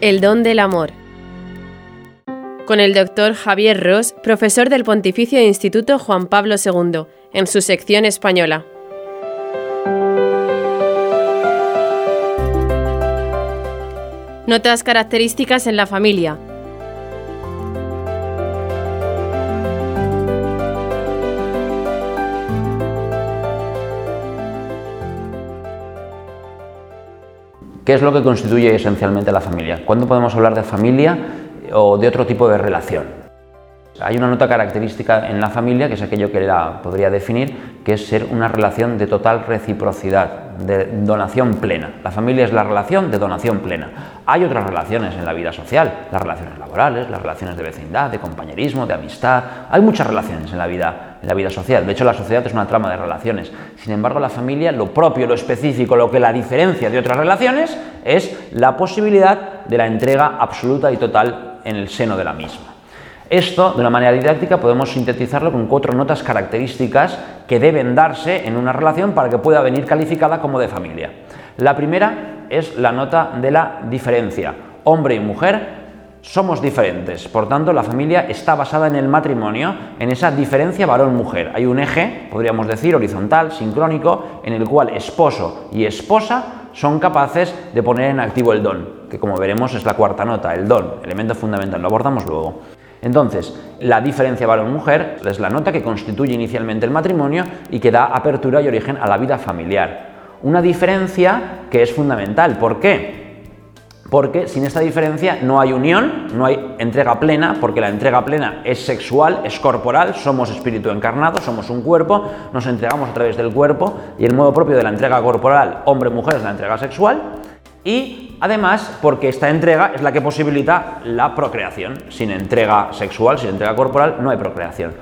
El don del amor. Con el doctor Javier Ross, profesor del Pontificio Instituto Juan Pablo II, en su sección española. Notas características en la familia. ¿Qué es lo que constituye esencialmente la familia? ¿Cuándo podemos hablar de familia o de otro tipo de relación? Hay una nota característica en la familia, que es aquello que la podría definir, que es ser una relación de total reciprocidad, de donación plena. La familia es la relación de donación plena. Hay otras relaciones en la vida social, las relaciones laborales, las relaciones de vecindad, de compañerismo, de amistad. Hay muchas relaciones en la vida, en la vida social. De hecho, la sociedad es una trama de relaciones. Sin embargo, la familia, lo propio, lo específico, lo que la diferencia de otras relaciones es la posibilidad de la entrega absoluta y total en el seno de la misma. Esto, de una manera didáctica, podemos sintetizarlo con cuatro notas características que deben darse en una relación para que pueda venir calificada como de familia. La primera es la nota de la diferencia. Hombre y mujer somos diferentes, por tanto la familia está basada en el matrimonio, en esa diferencia varón-mujer. Hay un eje, podríamos decir, horizontal, sincrónico, en el cual esposo y esposa son capaces de poner en activo el don, que como veremos es la cuarta nota, el don, elemento fundamental, lo abordamos luego. Entonces, la diferencia varón-mujer es la nota que constituye inicialmente el matrimonio y que da apertura y origen a la vida familiar. Una diferencia que es fundamental. ¿Por qué? Porque sin esta diferencia no hay unión, no hay entrega plena, porque la entrega plena es sexual, es corporal, somos espíritu encarnado, somos un cuerpo, nos entregamos a través del cuerpo y el modo propio de la entrega corporal, hombre-mujer, es la entrega sexual. Y además porque esta entrega es la que posibilita la procreación. Sin entrega sexual, sin entrega corporal, no hay procreación.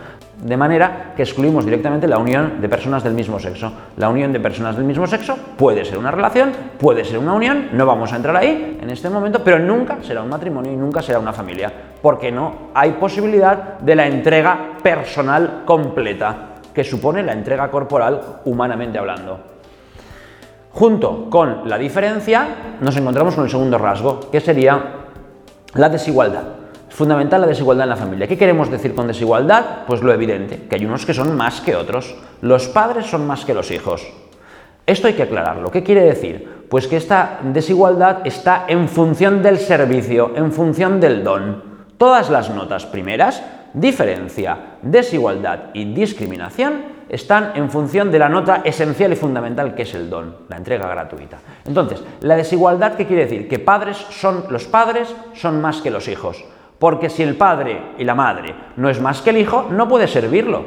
De manera que excluimos directamente la unión de personas del mismo sexo. La unión de personas del mismo sexo puede ser una relación, puede ser una unión, no vamos a entrar ahí en este momento, pero nunca será un matrimonio y nunca será una familia, porque no hay posibilidad de la entrega personal completa, que supone la entrega corporal humanamente hablando. Junto con la diferencia nos encontramos con el segundo rasgo, que sería la desigualdad. Es fundamental la desigualdad en la familia. ¿Qué queremos decir con desigualdad? Pues lo evidente, que hay unos que son más que otros. Los padres son más que los hijos. Esto hay que aclararlo. ¿Qué quiere decir? Pues que esta desigualdad está en función del servicio, en función del don. Todas las notas primeras, diferencia, desigualdad y discriminación, están en función de la nota esencial y fundamental que es el don, la entrega gratuita. Entonces, la desigualdad, ¿qué quiere decir? Que padres son, los padres son más que los hijos. Porque si el padre y la madre no es más que el hijo, no puede servirlo.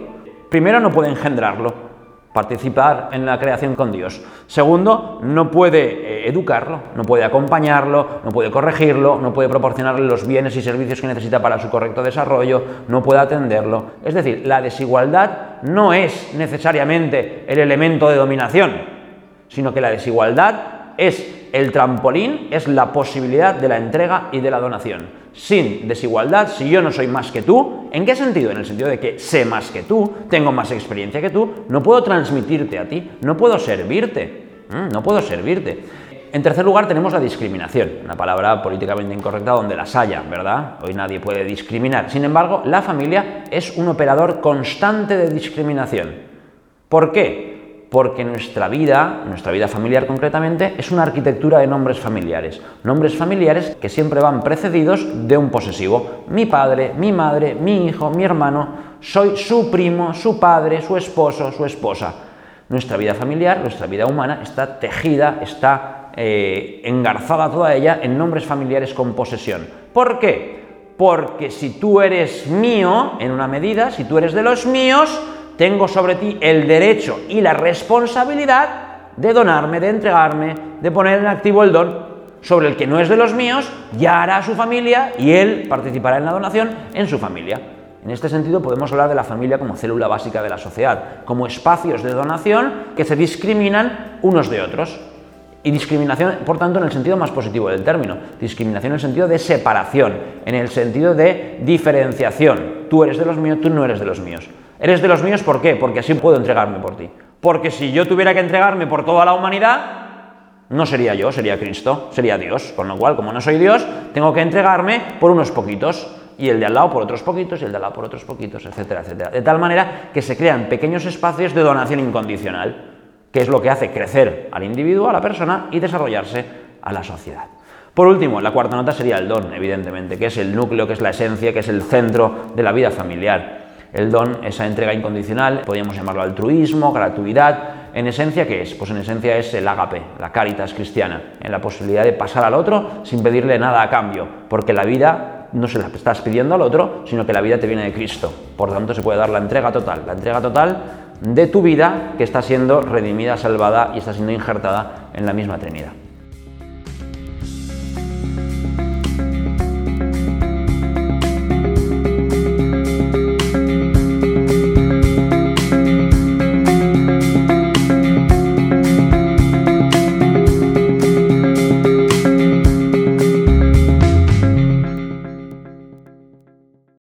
Primero, no puede engendrarlo participar en la creación con Dios. Segundo, no puede eh, educarlo, no puede acompañarlo, no puede corregirlo, no puede proporcionarle los bienes y servicios que necesita para su correcto desarrollo, no puede atenderlo. Es decir, la desigualdad no es necesariamente el elemento de dominación, sino que la desigualdad es el trampolín, es la posibilidad de la entrega y de la donación sin desigualdad, si yo no soy más que tú, ¿en qué sentido? En el sentido de que sé más que tú, tengo más experiencia que tú, no puedo transmitirte a ti, no puedo servirte, no puedo servirte. En tercer lugar tenemos la discriminación, una palabra políticamente incorrecta donde las haya, ¿verdad? Hoy nadie puede discriminar. Sin embargo, la familia es un operador constante de discriminación. ¿Por qué? Porque nuestra vida, nuestra vida familiar concretamente, es una arquitectura de nombres familiares. Nombres familiares que siempre van precedidos de un posesivo. Mi padre, mi madre, mi hijo, mi hermano, soy su primo, su padre, su esposo, su esposa. Nuestra vida familiar, nuestra vida humana está tejida, está eh, engarzada toda ella en nombres familiares con posesión. ¿Por qué? Porque si tú eres mío, en una medida, si tú eres de los míos, tengo sobre ti el derecho y la responsabilidad de donarme, de entregarme, de poner en activo el don sobre el que no es de los míos, ya hará su familia y él participará en la donación en su familia. En este sentido podemos hablar de la familia como célula básica de la sociedad, como espacios de donación que se discriminan unos de otros. Y discriminación, por tanto, en el sentido más positivo del término. Discriminación en el sentido de separación, en el sentido de diferenciación. Tú eres de los míos, tú no eres de los míos. Eres de los míos, ¿por qué? Porque así puedo entregarme por ti. Porque si yo tuviera que entregarme por toda la humanidad, No sería yo, sería Cristo, sería Dios. Con lo cual, como no soy Dios, tengo que entregarme por unos poquitos y el de al lado por otros poquitos y el de al lado por otros poquitos, etcétera, etcétera. De tal manera que se crean pequeños espacios de donación incondicional, que es lo que hace crecer al individuo, a la persona y desarrollarse a la sociedad. Por último, la cuarta nota sería el don, evidentemente, que es el núcleo, que es la esencia, que es el centro de la vida familiar. El don, esa entrega incondicional, podríamos llamarlo altruismo, gratuidad. En esencia, ¿qué es? Pues en esencia es el agape, la caritas cristiana, en la posibilidad de pasar al otro sin pedirle nada a cambio, porque la vida no se la estás pidiendo al otro, sino que la vida te viene de Cristo. Por tanto, se puede dar la entrega total, la entrega total de tu vida que está siendo redimida, salvada y está siendo injertada en la misma Trinidad.